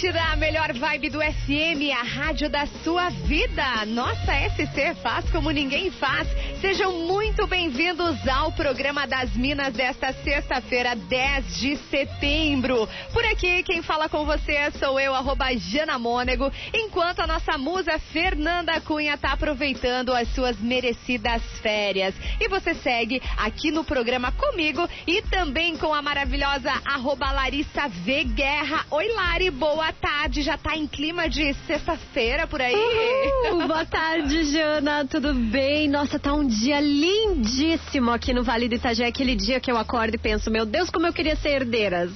Atlântida, a melhor vibe do FM, a rádio da sua vida. Nossa SC faz como ninguém faz. Sejam muito bem-vindos ao programa das Minas desta sexta-feira, 10 de setembro. Por aqui, quem fala com você sou eu, arroba Jana Mônego, enquanto a nossa musa Fernanda Cunha tá aproveitando as suas merecidas férias. E você segue aqui no programa comigo e também com a maravilhosa arroba Larissa V. Guerra. Oi, Lari, boa tarde. Já tá em clima de sexta-feira por aí? Uhul, boa tarde, Jana. Tudo bem? Nossa, tá um dia lindíssimo aqui no Vale do Itajaí. Aquele dia que eu acordo e penso, meu Deus, como eu queria ser herdeiras.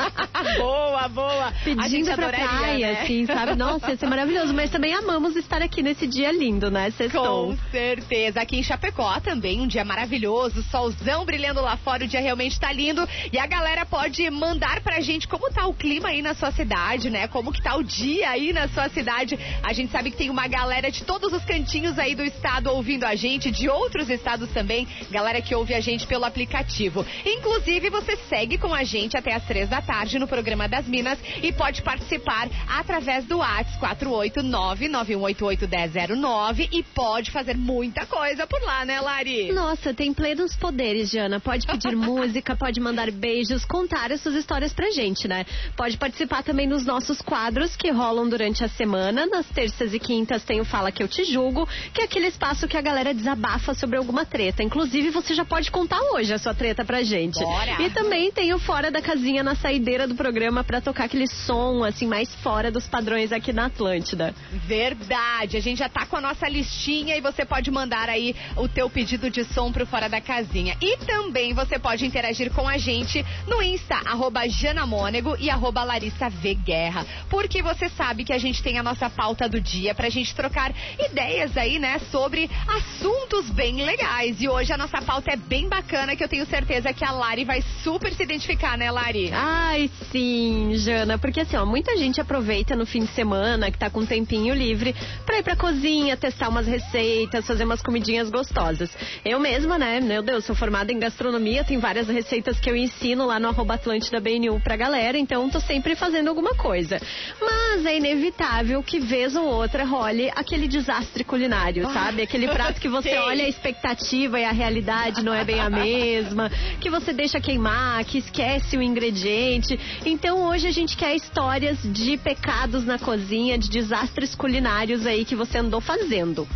boa, boa. Pedindo pra adoraria, praia, né? assim, sabe? Nossa, ia ser maravilhoso. Mas também amamos estar aqui nesse dia lindo, né? Sextou. Com certeza. Aqui em Chapecó também, um dia maravilhoso, solzão brilhando lá fora, o dia realmente tá lindo. E a galera pode mandar pra gente como tá o clima aí na sua cidade, né? Como que tá o dia aí na sua cidade. A gente sabe que tem uma galera de todos os cantinhos aí do estado ouvindo a gente, de outros estados também, galera que ouve a gente pelo aplicativo. Inclusive, você segue com a gente até as três da tarde no programa das Minas e pode participar através do WhatsApp 489-9188-1009 e pode fazer muita coisa por lá, né, Lari? Nossa, tem plenos poderes, Jana. Pode pedir música, pode mandar beijos, contar as suas histórias pra gente, né? Pode participar também nos nossos quadros que rolam durante a semana. Nas terças e quintas tem o Fala Que Eu Te Julgo, que é aquele espaço que a galera desabafa sobre alguma treta. Inclusive, você já pode contar hoje a sua treta pra gente. Bora! E também tem o Fora da Casinha na saideira do programa pra tocar aquele som, assim, mais fora dos padrões aqui na Atlântida. Verdade, a gente já tá com a nossa listinha e você pode mandar aí o teu pedido de som pro Fora da Casinha. E também você pode interagir com a gente no Insta, arroba Janamônego e arroba Larissa V Guerra. Porque você sabe que a gente tem a nossa pauta do dia pra gente trocar ideias aí, né, sobre assuntos bem legais. E hoje a nossa pauta é bem bacana que eu tenho certeza que a Lari vai super se identificar, né, Lari? Ai, sim, Jana, porque assim, ó, muita gente aproveita no fim de semana, que tá com um tempinho livre, pra ir pra cozinha, testar umas receitas, fazer umas comidinhas gostosas. Eu mesma, né, meu Deus, sou formada em gastronomia, tem várias receitas que eu ensino lá no arroba Atlântida BNU pra galera, então tô sempre fazendo alguma coisa. Mas é inevitável que vez ou outra role aquele desastre culinário, sabe? Aquele prato que você Sei. Olha a expectativa e a realidade não é bem a mesma, que você deixa queimar, que esquece o ingrediente. Então hoje a gente quer histórias de pecados na cozinha, de desastres culinários aí que você andou fazendo.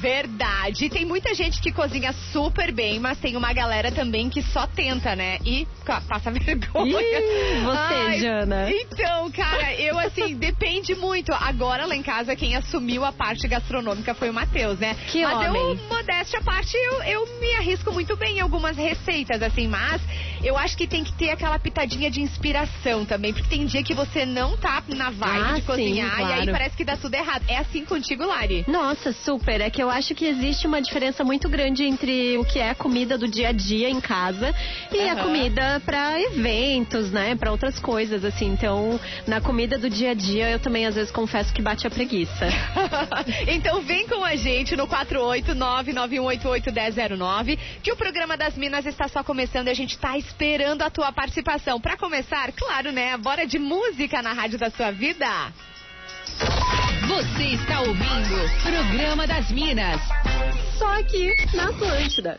Verdade. Tem muita gente que cozinha super bem, mas tem uma galera também que só tenta, né? E passa vergonha. Ih, você, Jana. Então, cara, eu assim, depende muito. Agora lá em casa, quem assumiu a parte gastronômica foi o Matheus, né? Que mas eu, homem. modéstia à parte, eu, eu me arrisco muito bem em algumas receitas, assim, mas eu acho que tem que ter aquela pitadinha de inspiração também, porque tem dia que você não tá na vibe Ah, de sim, cozinhar e aí claro. parece que dá tudo errado. É assim contigo, Lari? Nossa, super. É que eu acho que existe uma diferença muito grande entre o que é a comida do dia a dia em casa e a Aham. comida pra eventos, né? Pra outras coisas, assim. Então, na comida do dia a dia, eu também às vezes confesso que bate a preguiça. então vem com a gente no 489-9188-1009, que o programa das Minas está só começando e a gente tá esperando a tua participação. Pra começar, claro, né? Bora de música na rádio da sua vida. Você está ouvindo Programa das Minas. Só aqui na Atlântida.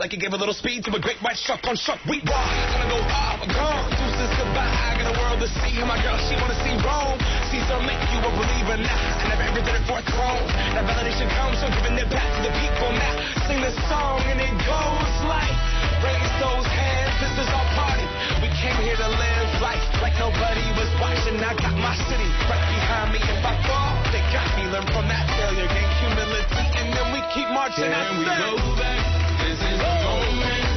like it gave a little speed to a great white shark on shark. We walk. Gonna go off, gone. Deuces goodbye. I got a world to see. And my girl, she wanna see Rome. Caesar make you a believer now. I never ever did it for a throne. That validation comes from giving it back to the people now. Sing this song and it goes like, raise those hands. This is our party. We came here to live life like nobody was watching. I got my city right behind me. If I fall, they got me. Learn from that failure, gain humility, and then we keep marching. Can we go back? moment.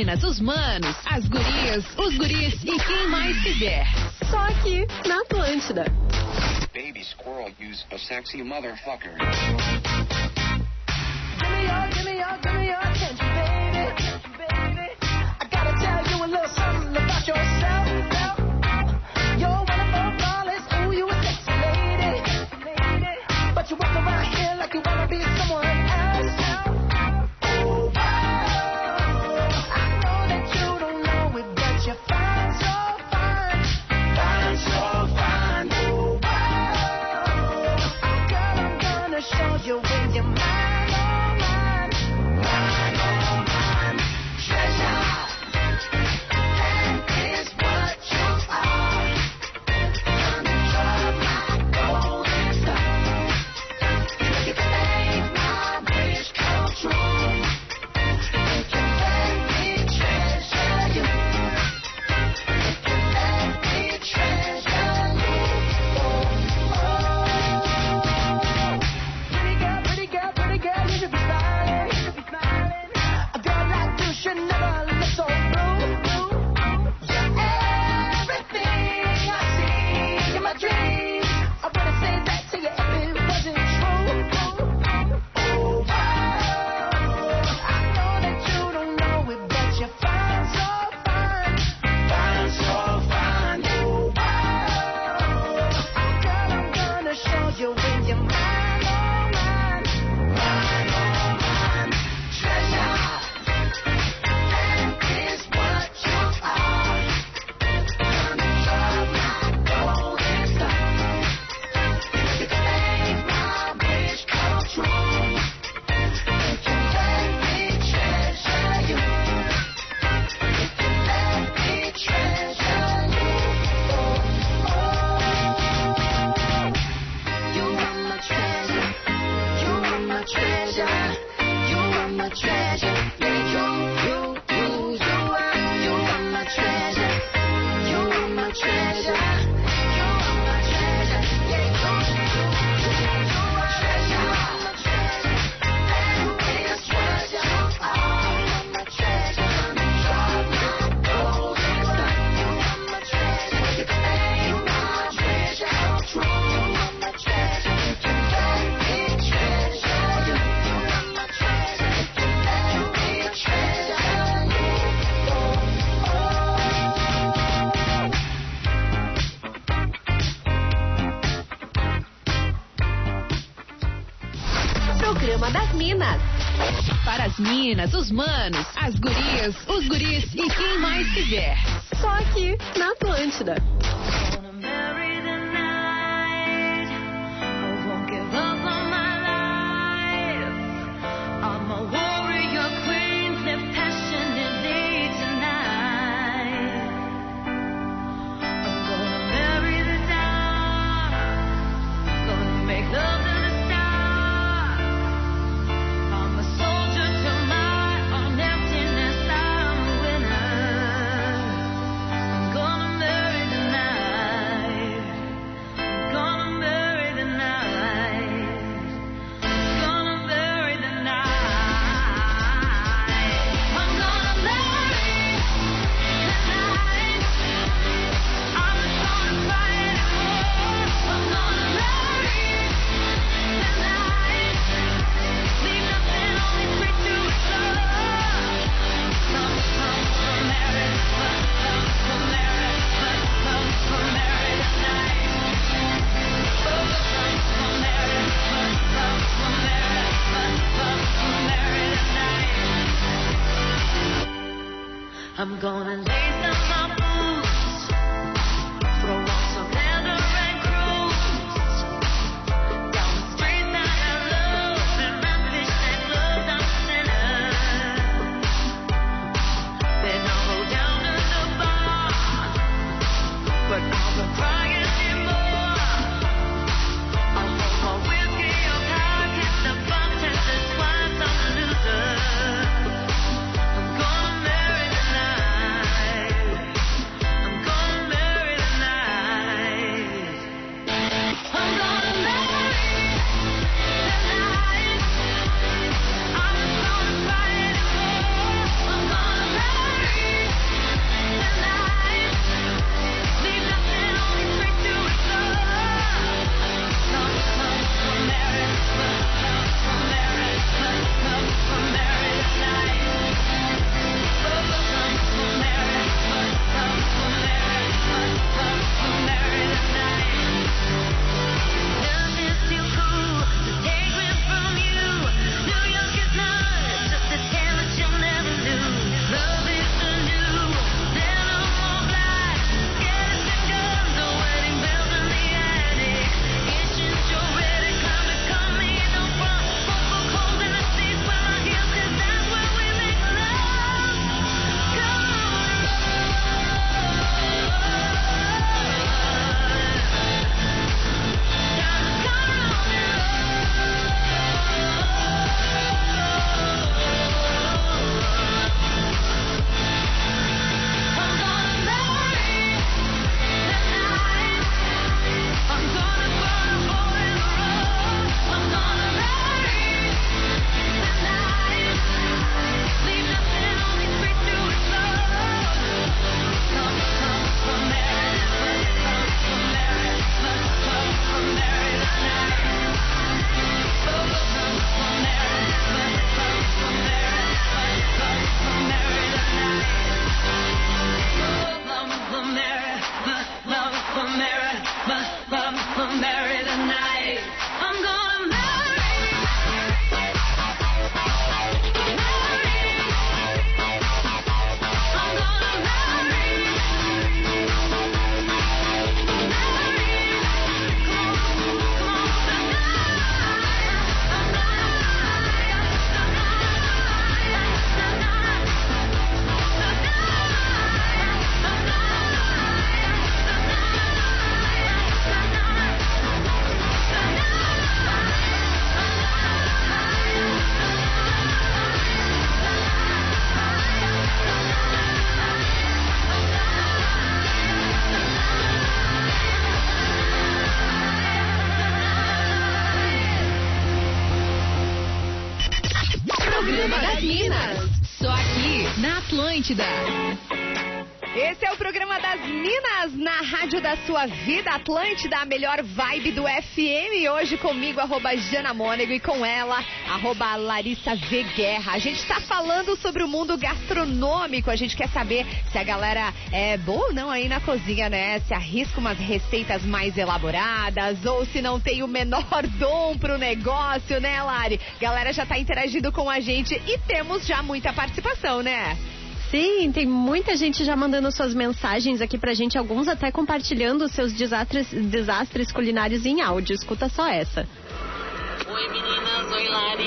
Para as minas, os manos, as gurias, os guris e quem mais quiser. Só aqui na Atlântida. baby squirrel use a sexy motherfucker. Give me your, give me your, give me your meninas, os manos, as gurias, os guris e quem mais quiser. Só aqui, na Atlântida. I'm gonna Sua Vida Atlântida, a melhor vibe do FM. Hoje comigo, arroba Jana Mônego, e com ela, arroba Larissa V Guerra. A gente tá falando sobre o mundo gastronômico. A gente quer saber se a galera é boa ou não aí na cozinha, né? Se arrisca umas receitas mais elaboradas ou se não tem o menor dom pro negócio, né, Lari? Galera já tá interagindo com a gente e temos já muita participação, né? Sim, tem muita gente já mandando suas mensagens aqui pra gente, alguns até compartilhando seus desastres, desastres culinários em áudio. Escuta só essa. Oi meninas, oi Lari.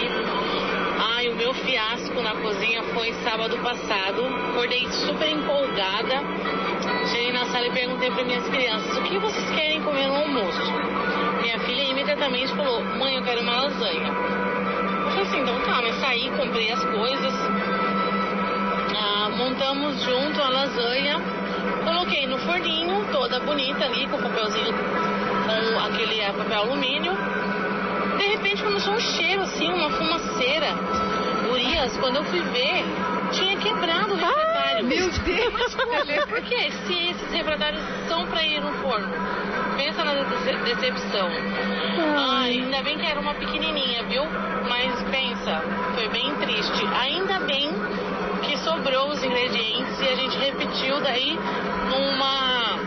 Ai, o meu fiasco na cozinha foi sábado passado. Acordei super empolgada. Cheguei na sala e perguntei para minhas crianças: o que vocês querem comer no almoço? Minha filha imediatamente falou: mãe, eu quero uma lasanha. Eu falei assim: então tá, mas saí, comprei as coisas. Ah, montamos junto a lasanha. Coloquei no forninho, toda bonita ali, com papelzinho, com aquele ah, papel alumínio. De repente começou um cheiro assim, uma fumaceira. Gurias, quando eu fui ver, tinha quebrado o refratário. meu Deus! Por quê? Se esses refratários são pra ir no forno. Pensa na dece- decepção. Ah, ainda bem que era uma pequenininha, viu? Mas pensa, foi bem triste. Ainda bem que sobrou os ingredientes e a gente repetiu daí numa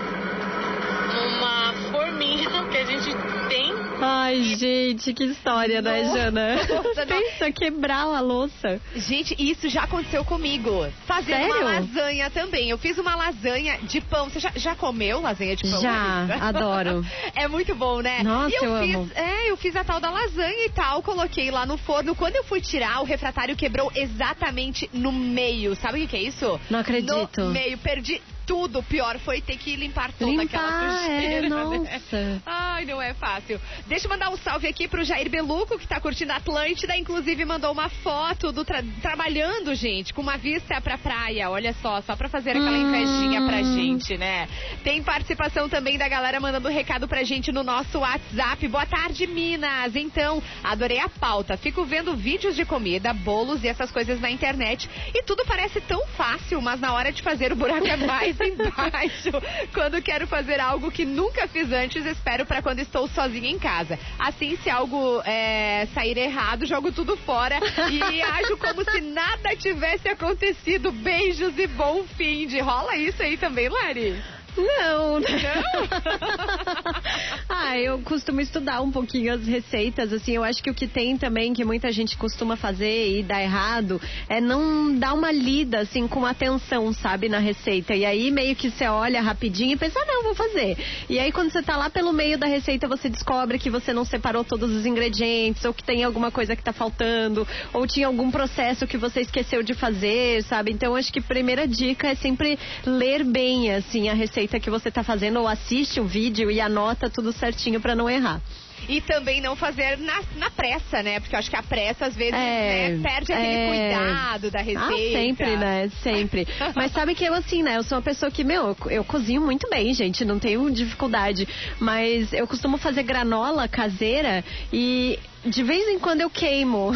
numa forminha que a gente tem Ai, gente, que história, né, Nossa, Jana? nossa. Pensa, quebrar a louça. Gente, isso já aconteceu comigo. Uma Sério? lasanha também. Eu fiz uma lasanha de pão. Você já, já comeu lasanha de pão? Já, adoro. É muito bom, né? Nossa, eu, eu fiz, amo. É, eu fiz a tal da lasanha e tal, coloquei lá no forno. Quando eu fui tirar, o refratário quebrou exatamente no meio. Sabe o que, que é isso? Não acredito. No meio, perdi tudo. O pior foi ter que limpar toda aquela Limpar, sujeira. é, né? nossa. Ai, não é fácil. Deixa eu mandar um salve aqui pro Jair Beluco, que tá curtindo a Atlântida. Inclusive, mandou uma foto do tra- trabalhando, gente, com uma vista pra praia. Olha só, só pra fazer aquela Hum. invejinha pra gente, né? Tem participação também da galera mandando recado pra gente no nosso WhatsApp. Boa tarde, Minas. Então, adorei a pauta. Fico vendo vídeos de comida, bolos e essas coisas na internet. E tudo parece tão fácil, mas na hora de fazer o buraco é mais embaixo. Quando quero fazer algo que nunca fiz antes, espero pra quando estou sozinha em casa. Assim, se algo é, sair errado, jogo tudo fora e ajo como se nada tivesse acontecido. Beijos e bom fim de. Rola isso aí também, Lari? Não. ah, eu costumo estudar um pouquinho as receitas, assim, eu acho que o que tem também, que muita gente costuma fazer e dá errado, é não dar uma lida, assim, com atenção, sabe, na receita. E aí meio que você olha rapidinho e pensa, ah, não, vou fazer. E aí quando você tá lá pelo meio da receita, você descobre que você não separou todos os ingredientes, ou que tem alguma coisa que tá faltando, ou tinha algum processo que você esqueceu de fazer, sabe? Então acho que a primeira dica é sempre ler bem, assim, a receita que você tá fazendo, ou assiste o vídeo e anota tudo certinho pra não errar. E também não fazer na, na pressa, né? Porque eu acho que a pressa, às vezes, É, né, perde aquele é. cuidado da receita. Ah, sempre, né? Sempre. Mas sabe que eu, assim, né? Eu sou uma pessoa que, meu, eu, eu cozinho muito bem, gente. Não tenho dificuldade. Mas eu costumo fazer granola caseira e. De vez em quando eu queimo.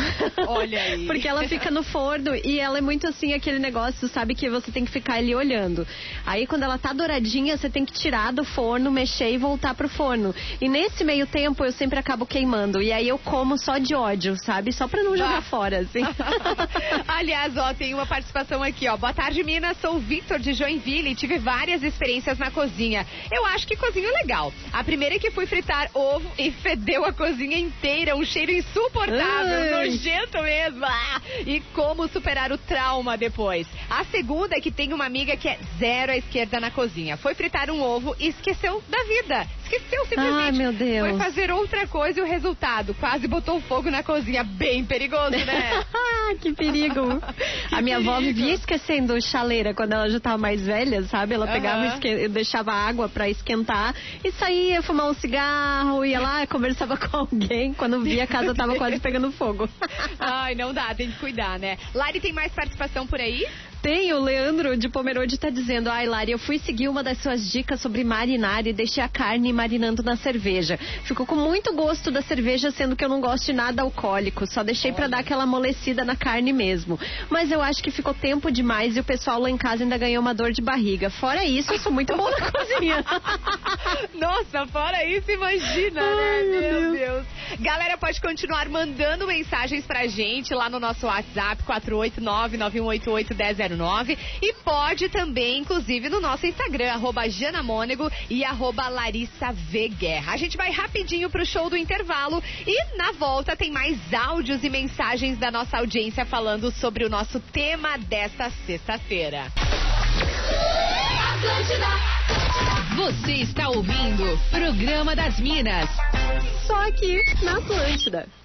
Olha aí. Porque ela fica no forno e ela é muito assim, aquele negócio, sabe, que você tem que ficar ali olhando. Aí quando ela tá douradinha, você tem que tirar do forno, mexer e voltar pro forno. E nesse meio tempo eu sempre acabo queimando. E aí eu como só de ódio, sabe? Só pra não jogar Ah. fora, assim. Aliás, ó, tem uma participação aqui, ó. Boa tarde, Minas. Sou o Victor de Joinville e tive várias experiências na cozinha. Eu acho que cozinha é legal. A primeira é que fui fritar ovo e fedeu a cozinha inteira. Um cheiro insuportável, Ai. nojento mesmo. Ah! E como superar o trauma depois. A segunda é que tem uma amiga que é zero à esquerda na cozinha. Foi fritar um ovo e esqueceu da vida. Esqueceu simplesmente. Ai, meu Deus. Foi fazer outra coisa e o resultado quase botou fogo na cozinha. Bem perigoso, né? Ah, que perigo. a minha avó perigo. vivia esquecendo chaleira quando ela já estava mais velha, sabe? Ela pegava, esque... eu deixava água pra esquentar e saía fumar um cigarro, ia lá, conversava com alguém. Quando via a casa tava quase pegando fogo. Ai, não dá, tem que cuidar, né? Lari, tem mais participação por aí? Tem o Leandro de Pomerode tá dizendo, ai Lari, eu fui seguir uma das suas dicas sobre marinar e deixei a carne marinando na cerveja. Ficou com muito gosto da cerveja, sendo que eu não gosto de nada alcoólico. Só deixei pra dar aquela amolecida na carne mesmo. Mas eu acho que ficou tempo demais e o pessoal lá em casa ainda ganhou uma dor de barriga. Fora isso, eu sou muito boa na cozinha. Nossa, fora isso, imagina, né? Meu Deus. Galera, pode continuar mandando mensagens pra gente lá no nosso WhatsApp, 489-9188-1009. E pode também, inclusive, no nosso Instagram, arroba Janamônego e arroba Larissa V. Guerra. A gente vai rapidinho pro show do intervalo e na volta tem mais áudios e mensagens da nossa audiência falando sobre o nosso tema desta sexta-feira. Você está ouvindo Programa das Minas. Só aqui na Atlântida.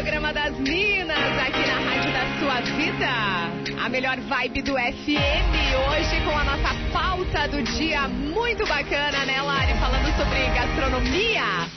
Programa das Minas aqui na Rádio da Sua Vida. A melhor vibe do FM. Hoje com a nossa pauta do dia muito bacana, né, Lari? Falando sobre gastronomia.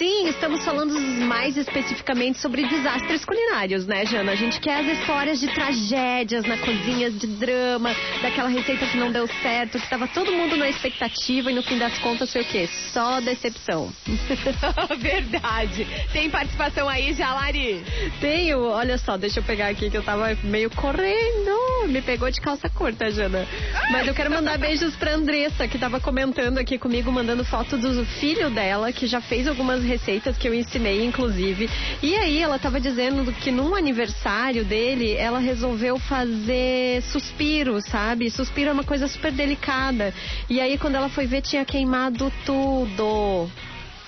Sim, estamos falando mais especificamente sobre desastres culinários, né, Jana? A gente quer as histórias de tragédias na cozinha, de drama, daquela receita que não deu certo, que estava todo mundo na expectativa e no fim das contas foi o quê? Só decepção. Verdade. Tem participação aí já, Lari? Tenho, olha só, deixa eu pegar aqui que eu tava meio correndo. Me pegou de calça curta, Jana. Mas eu quero mandar beijos pra Andressa, que tava comentando aqui comigo, mandando foto do filho dela, que já fez algumas receitas que eu ensinei, inclusive. E aí ela tava dizendo que num aniversário dele, ela resolveu fazer suspiro, sabe? Suspiro é uma coisa super delicada. E aí quando ela foi ver, tinha queimado tudo.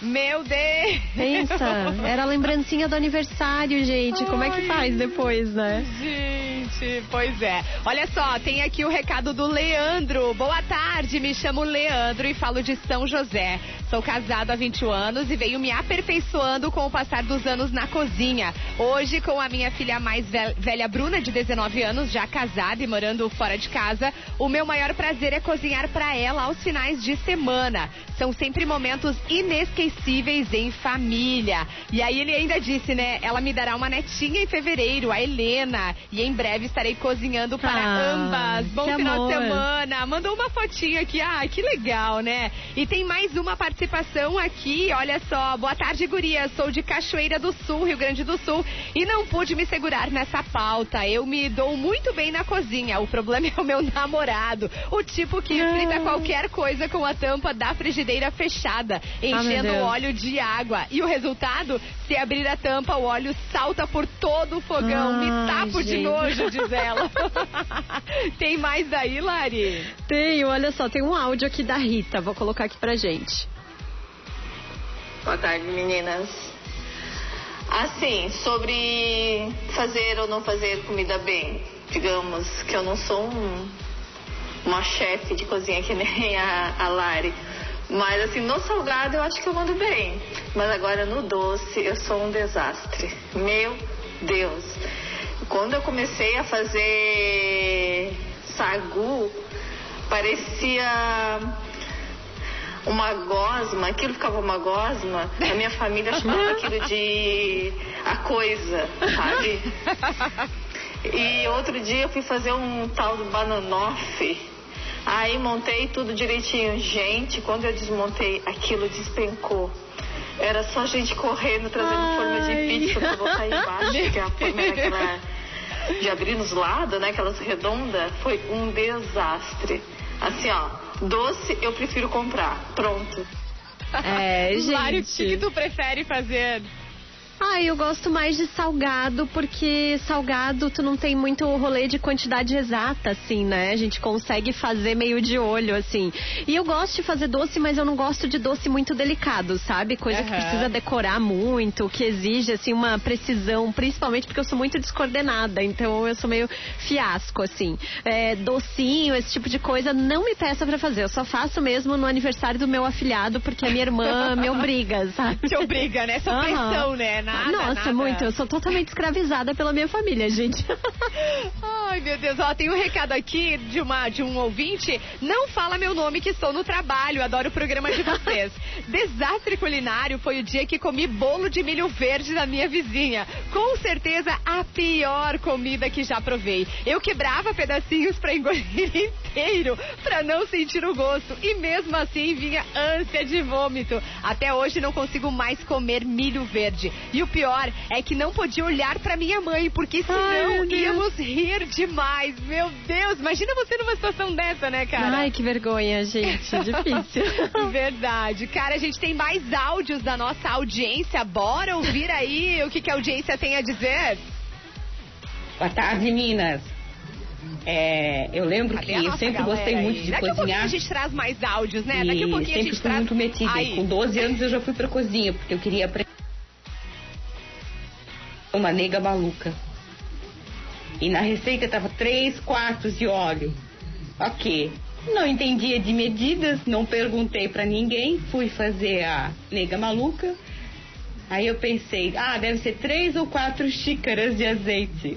Meu Deus! Pensa, era a lembrancinha do aniversário, gente. Como é que faz depois, né? Gente, pois é. Olha só, tem aqui o recado do Leandro. Boa tarde, me chamo Leandro e falo de São José. Sou casado há 21 anos e venho me aperfeiçoando com o passar dos anos na cozinha. Hoje, com a minha filha mais vel- velha, Bruna, de 19 anos, já casada e morando fora de casa, o meu maior prazer é cozinhar para ela aos finais de semana. São sempre momentos inesquecíveis em família. E aí ele ainda disse, né? Ela me dará uma netinha em fevereiro, a Helena. E em breve estarei cozinhando para Ah, ambas. Bom final de amor. semana. Mandou uma fotinha aqui. Ah, que legal, né? E tem mais uma participação aqui. Olha só. Boa tarde, guria. Sou de Cachoeira do Sul, Rio Grande do Sul. E não pude me segurar nessa pauta. Eu me dou muito bem na cozinha. O problema é o meu namorado. O tipo que frita qualquer coisa com a tampa da frigideira fechada, enchendo Deus. o óleo de água. E o resultado? Se abrir a tampa, o óleo salta por todo o fogão. me tapo de gente. nojo, diz ela. tem mais daí, Lari? Tenho, olha só, tem um áudio aqui da Rita. Vou colocar aqui pra gente. Boa tarde, meninas. Assim, sobre fazer ou não fazer comida bem. Digamos que eu não sou um- uma chefe de cozinha que nem a, a Lari. Mas assim, no salgado eu acho que eu mando bem. Mas agora no doce eu sou um desastre. Meu Deus. Quando eu comecei a fazer sagu, parecia uma gosma, aquilo ficava uma gosma, a minha família chamava aquilo de a coisa, sabe? E outro dia eu fui fazer um tal do bananofe. Aí montei tudo direitinho. Gente, quando eu desmontei, aquilo despencou. Era só gente correndo, trazendo forma de pizza pra botar embaixo, que a forma era aquela de abrir nos lados, né? Aquelas redondas. Foi um desastre. Assim, ó, doce eu prefiro comprar. Pronto. É, Lari, o que, que gente. tu prefere fazer? Ah, eu gosto mais de salgado, porque salgado tu não tem muito rolê de quantidade exata, assim, né? A gente consegue fazer meio de olho, assim. E eu gosto de fazer doce, mas eu não gosto de doce muito delicado, sabe? Coisa que Aham. precisa decorar muito, que exige, assim, uma precisão, principalmente porque eu sou muito descoordenada, então eu sou meio fiasco, assim. É, docinho, esse tipo de coisa, não me peça pra fazer. Eu só faço mesmo no aniversário do meu afilhado, porque a minha irmã me obriga, sabe? Te obriga, né? Essa Aham. pressão, né? Nada, Nossa, nada. muito. Eu sou totalmente escravizada pela minha família, gente. Ai, meu Deus, ó, tem um recado aqui de, uma, de um ouvinte. Não fala meu nome que estou no trabalho, adoro o programa de vocês. Desastre culinário foi o dia que comi bolo de milho verde da minha vizinha. Com certeza a pior comida que já provei. Eu quebrava pedacinhos pra engolir inteiro, pra não sentir o gosto. E mesmo assim vinha ânsia de vômito. Até hoje não consigo mais comer milho verde. E o pior é que não podia olhar pra minha mãe, porque senão Ai, íamos rir demais. Meu Deus, imagina você numa situação dessa, né, cara? Ai, que vergonha, gente. Difícil. Verdade. Cara, a gente tem mais áudios da nossa audiência. Bora ouvir aí o que, que a audiência tem a dizer? Boa tarde, Minas. É, eu lembro Cadê que eu sempre gostei aí? muito de Daqui a pouquinho cozinhar. a gente traz mais áudios, né? Daqui a pouquinho a gente fui traz. muito metida. Aí. Com 12 anos eu já fui pra cozinha, porque eu queria aprender uma nega maluca. E na receita tava 3 quartos de óleo. Ok. Não entendia de medidas, não perguntei pra ninguém, fui fazer a nega maluca. Aí eu pensei, ah, deve ser três ou quatro xícaras de azeite.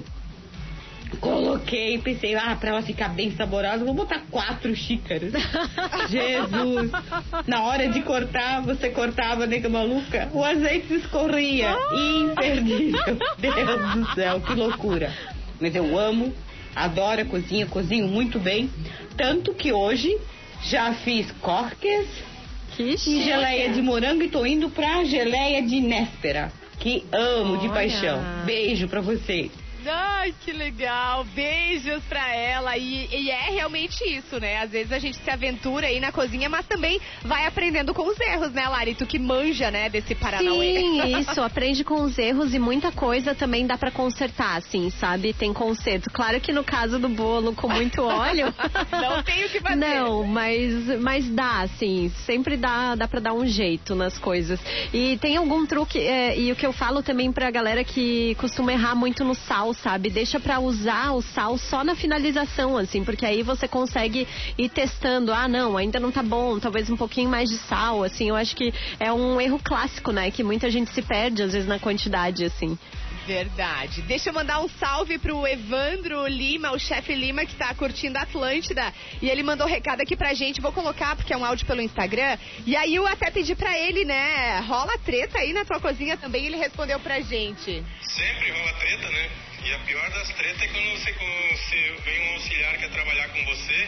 Coloquei, pensei, ah, pra ela ficar bem saborosa, vou botar quatro xícaras. Jesus! Na hora de cortar, você cortava, nega maluca, o azeite escorria. Imperdível. Deus do céu, que loucura. Mas eu amo, adoro a cozinha, cozinho muito bem. Tanto que hoje já fiz corques Que e geleia de morango e tô indo pra geleia de néspera. Que amo de Olha. paixão. Beijo pra vocês. Ai, que legal. Beijos pra ela. E, e é realmente isso, né? Às vezes a gente se aventura aí na cozinha, mas também vai aprendendo com os erros, né, Lari? Tu que manja, né, desse Paranauê. Sim, isso, aprende com os erros e muita coisa também dá pra consertar, assim, sabe? Tem conserto. Claro que no caso do bolo com muito óleo. Não tem o que fazer. Não, mas, mas dá, assim, sempre dá, dá pra dar um jeito nas coisas. E tem algum truque, é, e o que eu falo também pra galera que costuma errar muito no sal, sabe? Deixa pra usar o sal só na finalização, assim, porque aí você consegue ir testando. Ah, não, ainda não tá bom, talvez um pouquinho mais de sal, assim. Eu acho que é um erro clássico, né? Que muita gente se perde, às vezes, na quantidade, assim. Verdade. Deixa eu mandar um salve pro Evandro Lima, o chefe Lima, que tá curtindo a Atlântida. E ele mandou recado aqui pra gente. Vou colocar, porque é um áudio pelo Instagram. E aí eu até pedi pra ele, né? Rola treta aí na tua cozinha também. Ele respondeu pra gente. Sempre rola treta, né? E a pior das tretas é quando você, quando você vem um auxiliar que trabalhar com você.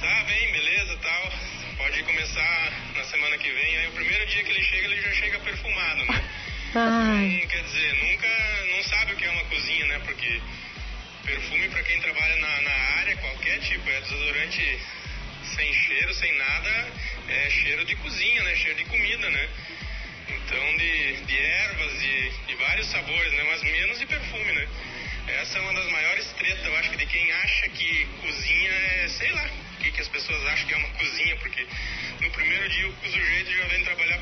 Tá, bem, beleza, tal. Pode começar na semana que vem. Aí o primeiro dia que ele chega, ele já chega perfumado, né? Ai. Então, quer dizer, nunca, não sabe o que é uma cozinha, né? Porque perfume pra quem trabalha na, na área, qualquer tipo, é desodorante sem cheiro, sem nada, é cheiro de cozinha, né? Cheiro de comida, né? Então, de, de ervas, de, de vários sabores, né? Mas menos de perfume, né? Essa é uma das maiores tretas, eu acho que de quem acha que cozinha é, sei lá, o que, que as pessoas acham que é uma cozinha, porque no primeiro dia o sujeito já vem trabalhar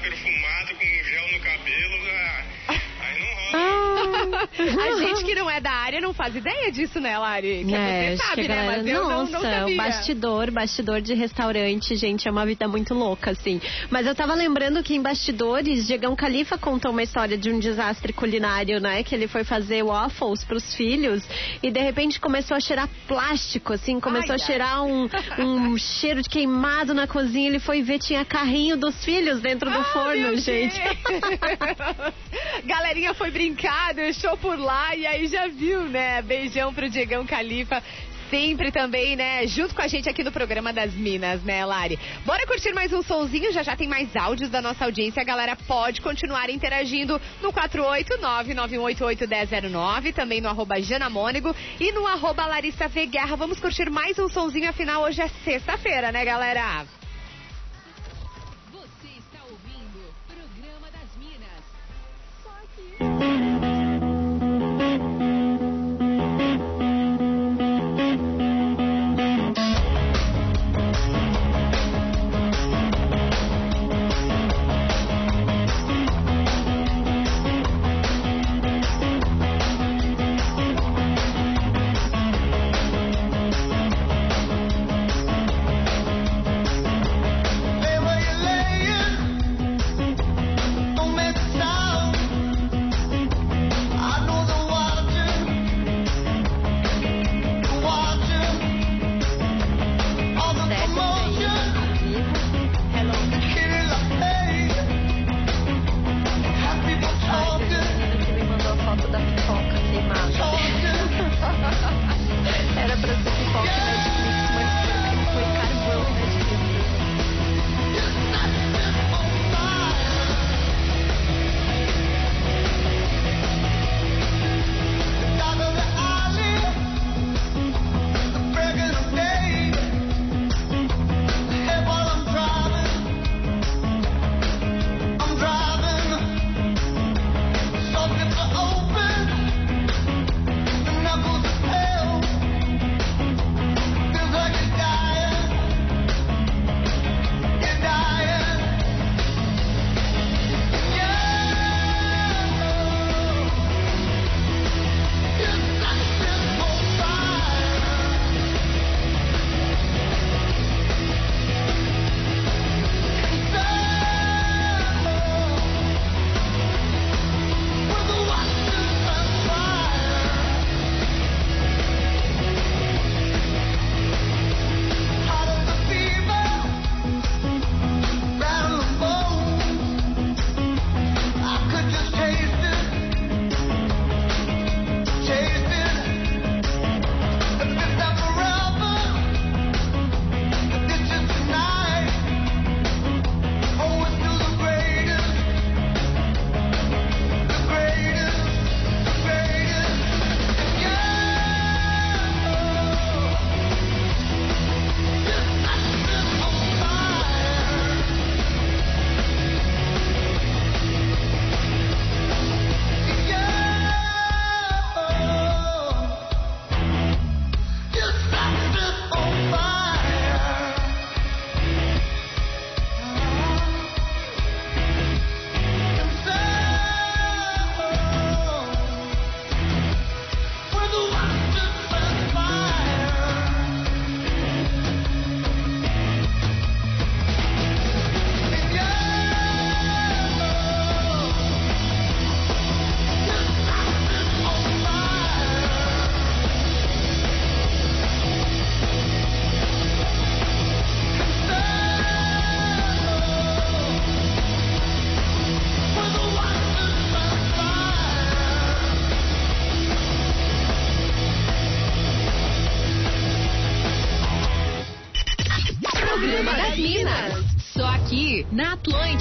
é da área não faz ideia disso, né, Lari? Que É, você sabe, né? galera- Mas eu não, Nossa, não sabia. o bastidor, bastidor de restaurante, gente, é uma vida muito louca, assim. Mas eu tava lembrando que em bastidores, Diegão Califa contou uma história de um desastre culinário, né? Que ele foi fazer waffles pros filhos e de repente começou a cheirar plástico, assim, começou Ai, a cheirar um, um cheiro de queimado na cozinha. Ele foi ver, tinha carrinho dos filhos dentro do Ah, forno, gente. Galerinha foi brincar, deixou por lá e aí já viu, né? Beijão pro Diegão Califa. Sempre também, né? Junto com a gente aqui no programa das Minas, né, Lari? Bora curtir mais um sonzinho? Já já tem mais áudios da nossa audiência. A galera pode continuar interagindo no 489-9188-1009, também no arroba Janamônigo e no arroba Larissa V Guerra. Vamos curtir mais um sonzinho, afinal hoje é sexta-feira, né, galera?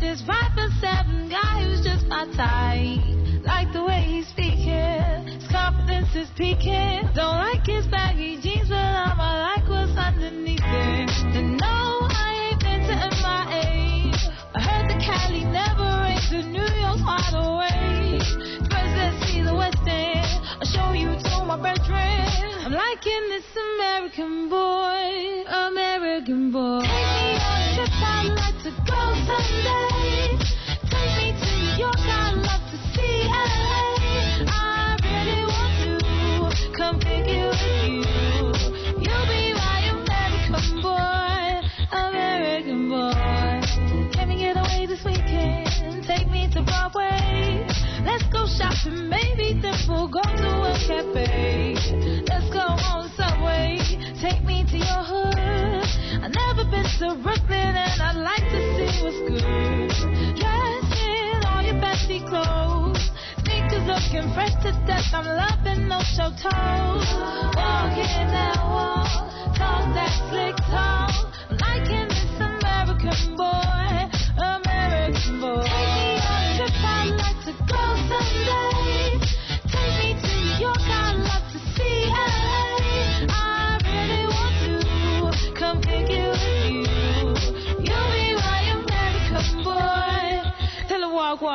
This five foot seven guy who's just my type. Like the way he's speaking, his confidence is peaking. Don't like his baggy jeans, but I'ma like what's underneath it. And no, I ain't been to MIA. I heard the Cali never rains, and New York's wide awake. First, let's see the West End. I'll show you to my bedroom. I'm liking this American boy, American boy. Go someday. Take me to New York, I'd love to see LA. I really want to come with you. You'll be my American boy, American boy. Can we get away this weekend? Take me to Broadway. Let's go shopping, maybe then we'll go to a cafe. Let's go on Subway. Take me to your hood. To death. I'm loving those show toes. Walking that wall. Talk that slick. I'm liking this American boy.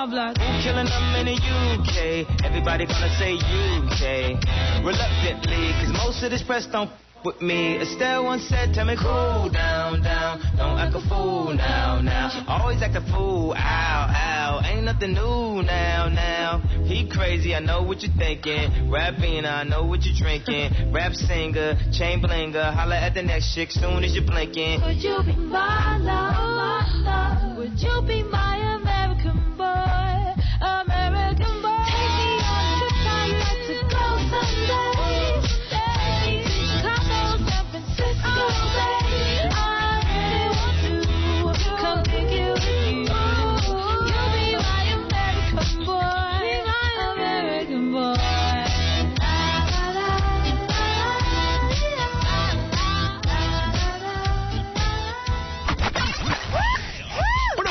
Block. Who killing them in the UK? Everybody gonna say UK. Reluctantly, cause most of this press don't f- with me. Estelle once said, tell me cool down, down. Don't act a fool now, now. Always act a fool, ow, ow. Ain't nothing new now, now. He crazy, I know what you're thinking. Rapping, I know what you're drinking. Rap singer, chain blinger. Holla at the next chick soon as you're blinking. Would you be my love? Would you be my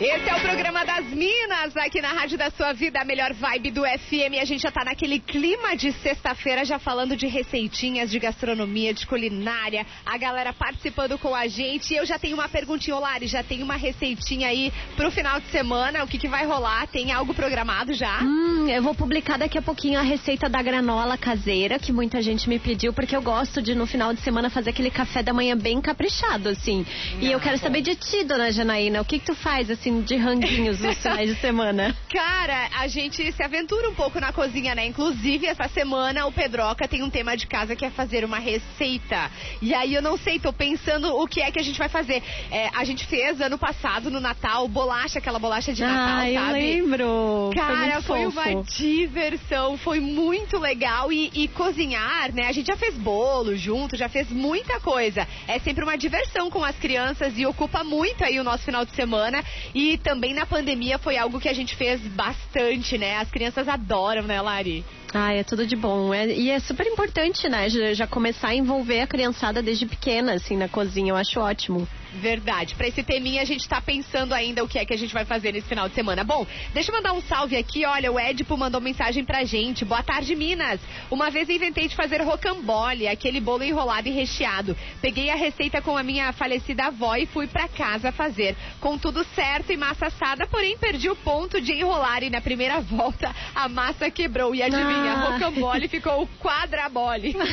Esse é o programa das Minas, aqui na Rádio da Sua Vida, a melhor vibe do FM. A gente já tá naquele clima de sexta-feira, já falando de receitinhas, de gastronomia, de culinária. A galera participando com a gente. Eu já tenho uma perguntinha, Olari, já tem uma receitinha aí pro final de semana. O que, que vai rolar? Tem algo programado já? Hum, eu vou publicar daqui a pouquinho a receita da granola caseira, que muita gente me pediu, porque eu gosto de no final de semana fazer aquele café da manhã bem caprichado, assim. E eu quero saber de ti, dona Janaína, o que que tu faz, assim, de ranguinhos nos finais de semana? Cara, a gente se aventura um pouco na cozinha, né? Inclusive, essa semana o Pedroca tem um tema de casa que é fazer uma receita. E aí eu não sei, tô pensando o que é que a gente vai fazer. É, a gente fez ano passado, no Natal, bolacha, aquela bolacha de Natal, Ah, eu sabe? lembro. Foi Cara, foi, fofo. uma diversão, foi muito legal. E, e cozinhar, né? A gente já fez bolo junto, já fez muita coisa. É sempre uma diversão com as crianças e ocupa muito aí o nosso final de semana. E também na pandemia foi algo que a gente fez bastante, né? As crianças adoram, né, Lari? Ah, é tudo de bom. É- e é super importante, né? Já, já começar a envolver a criançada desde pequena, assim, na cozinha. Eu acho ótimo. Verdade. Pra esse teminha a gente tá pensando ainda o que é que a gente vai fazer nesse final de semana. Bom, deixa eu mandar um salve aqui. Olha, o Edipo mandou mensagem pra gente. Boa tarde, Minas. Uma vez inventei de fazer rocambole, aquele bolo enrolado e recheado. Peguei a receita com a minha falecida avó e fui pra casa fazer. Com tudo certo e massa assada, porém perdi o ponto de enrolar e na primeira volta a massa quebrou. E adivinha, Ah. rocambole ficou quadrabole.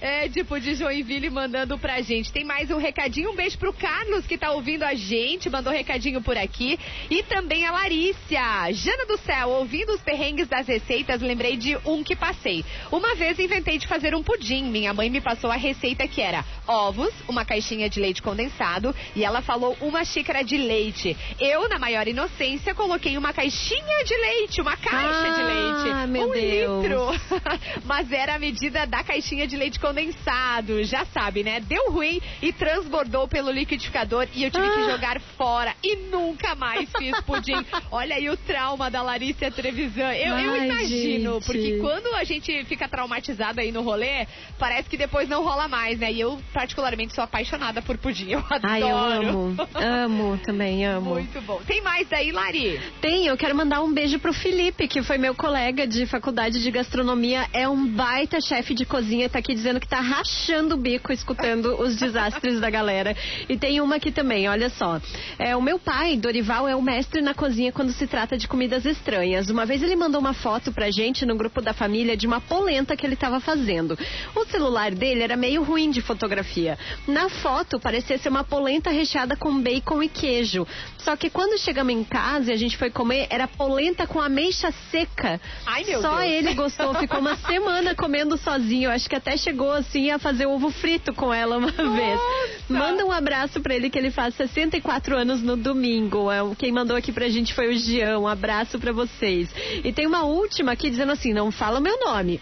É, tipo, de Joinville mandando pra gente. Tem mais um recadinho, um beijo pro Carlos que tá ouvindo a gente, mandou recadinho por aqui. E também a Larícia. Jana do Céu, ouvindo os perrengues das receitas, lembrei de um que passei. Uma vez inventei de fazer um pudim. Minha mãe me passou a receita que era ovos, uma caixinha de leite condensado e ela falou uma xícara de leite. Eu, na maior inocência, coloquei uma caixinha de leite, uma caixa de leite. Ah, meu um Deus. litro. Mas era a medida da caixinha de leite condensado. Já sabe, né? Deu ruim e transbordou pelo liquidificador e eu tive que Ah. jogar fora. E nunca mais fiz pudim. Olha aí o trauma da Larissa Trevisan. Eu, eu Ai, imagino, gente. porque quando a gente fica traumatizado aí no rolê, parece que depois não rola mais, né? E eu, particularmente, sou apaixonada por pudim. Eu adoro. Ai, eu amo. Amo também, amo. Muito bom. Tem mais daí, Lari? Tem, eu quero mandar um beijo pro Felipe, que foi meu colega de faculdade de gastronomia. É um baita chefe de cozinha, tá aqui dizendo que tá rachando o bico escutando os desastres da galera. E tem uma aqui também, olha só. É, o meu pai, Dorival, é o mestre na cozinha quando se trata de comidas estranhas. Uma vez ele mandou uma foto pra gente no grupo da família de uma polenta que ele tava fazendo. O celular dele era meio ruim de fotografia. Na foto parecia ser uma polenta recheada com bacon e queijo. Só que quando chegamos em casa e a gente foi comer, era polenta com ameixa seca. Ai, meu Só Deus. ele gostou, ficou uma semana comendo sozinho. Acho que até chegou assim a fazer ovo frito com ela uma vez. Manda um abraço pra ele que ele faz 64 anos no domingo. É, o- Quem mandou aqui pra gente foi o Jean. Um abraço pra vocês. E tem uma última aqui dizendo assim: não fala o meu nome.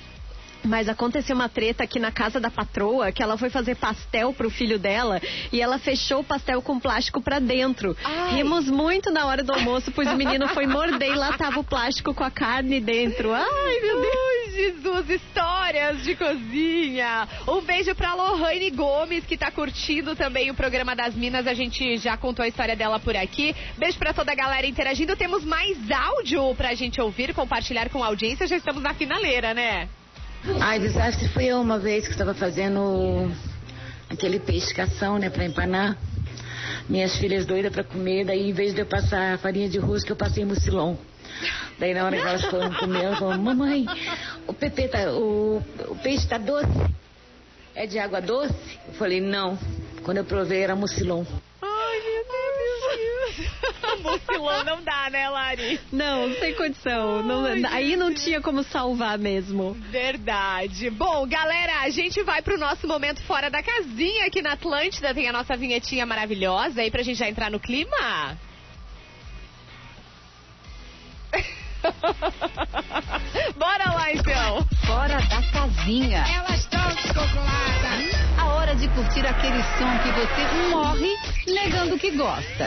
Mas aconteceu uma treta aqui na casa da patroa que ela foi fazer pastel pro filho dela e ela fechou o pastel com plástico pra dentro. Rimos muito na hora do almoço, pois o menino foi morder e lá tava o plástico com a carne dentro. Ai, meu Deus. Ai, Jesus, histórias de cozinha. Um beijo pra Lohane Gomes, que tá curtindo também o programa das Minas. A gente já contou a história dela por aqui. Beijo pra toda a galera interagindo. Temos mais áudio pra gente ouvir, compartilhar com a audiência. Já estamos na finaleira, né? Ai, desastre fui eu uma vez que estava fazendo aquele peixe cação, né, pra empanar. Minhas filhas doidas pra comer, daí em vez de eu passar farinha de rosca, eu passei mucilon. Daí na hora que elas foram comer, elas falaram, mamãe, o Pepe tá, o, o peixe tá doce. é de água doce? Eu falei, não. Quando eu provei era mucilon. Ai, meu Deus. Mucilão não dá, né, Lari? Não, sem condição. Não- aí não tinha como salvar mesmo. Verdade. Bom, galera, a gente vai pro nosso momento fora da casinha aqui na Atlântida. Tem a nossa vinhetinha maravilhosa aí pra gente já entrar no clima. Bora lá então. Fora da casinha. Elas estão descontroladas. A hora de curtir aquele som que você morre negando que gosta.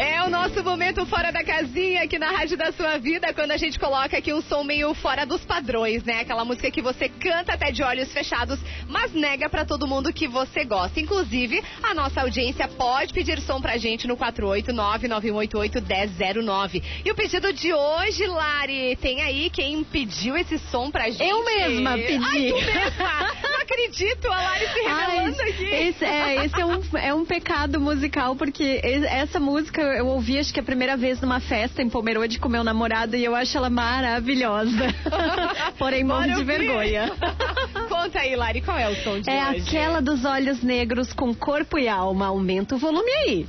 É o nosso momento fora da casinha aqui na Rádio da Sua Vida, quando a gente coloca aqui um som meio fora dos padrões, né? Aquela música que você canta até de olhos fechados, mas nega pra todo mundo que você gosta. Inclusive, a nossa audiência pode pedir som pra gente no 489-9188-1009. E o pedido de hoje, Lari, tem aí quem pediu esse som pra gente? Eu mesma pedi. Ai, tu mesma! Acredito, a Lari se revelando Ai, aqui. Esse, é, esse é um, é um pecado musical, porque essa música eu ouvi acho que a primeira vez numa festa em Pomerode com meu namorado e eu acho ela maravilhosa. Porém, morro de vergonha. Conta aí, Lari, qual é o som de É hoje? aquela dos olhos negros com corpo e alma. Aumenta o volume aí.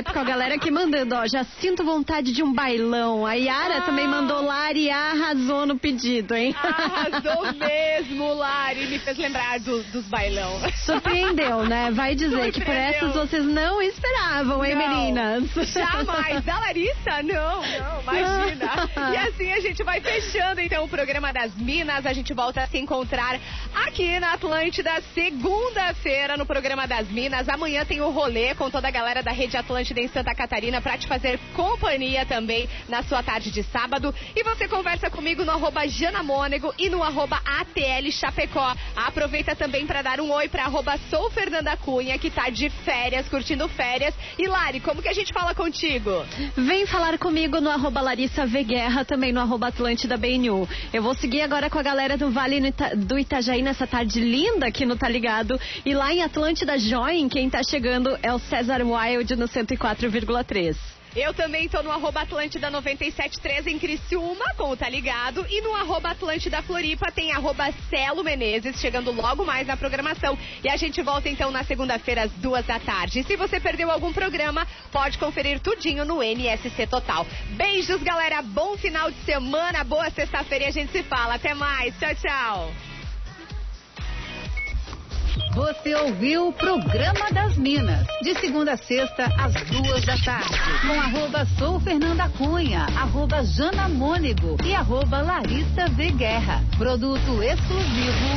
Épico. A galera aqui mandando, ó, já sinto vontade de um bailão. A Yara Ah. também mandou Lari e arrasou no pedido, hein? Arrasou mesmo, Lari. Me fez lembrar do- dos bailão. Surpreendeu, né? Vai dizer que por essas vocês não esperavam, hein, Não, meninas? Jamais. Da Larissa? Não, não, imagina. E assim a gente vai fechando então o programa das Minas. A gente volta a se encontrar aqui na Atlântida, segunda-feira, no programa das Minas. Amanhã tem o rolê com toda a galera da Rede Atlântida em Santa Catarina pra te fazer companhia também na sua tarde de sábado. E você conversa comigo no arroba Janamônego e no arroba ATL Chapecó. Aproveita também pra dar um oi pra arroba Sou Fernanda Cunha, que tá de férias, curtindo férias. E Lari, como que a gente fala contigo? Vem falar comigo no arroba Larissa V Guerra, também no arroba Atlântida BNU. Eu vou seguir agora com a galera do Vale do Itajaí nessa tarde linda aqui no Tá Ligado. E lá em Atlântida Join, quem tá chegando é o César Wild no 104,3. Eu também tô no arroba Atlântida 973 em Criciúma, com o Tá Ligado. E no arroba Atlântida Floripa tem arroba Celo Menezes, chegando logo mais na programação. E a gente volta então na segunda-feira às duas da tarde. Se você perdeu algum programa, pode conferir tudinho no NSC Total. Beijos, galera. Bom final de semana, boa sexta-feira e a gente se fala. Até mais. Tchau, tchau. Você ouviu o Programa das Minas, de segunda a sexta, às duas da tarde, com arroba Sou Fernanda Cunha, arroba Jana Mônego e arroba Larissa V. Guerra. Produto exclusivo.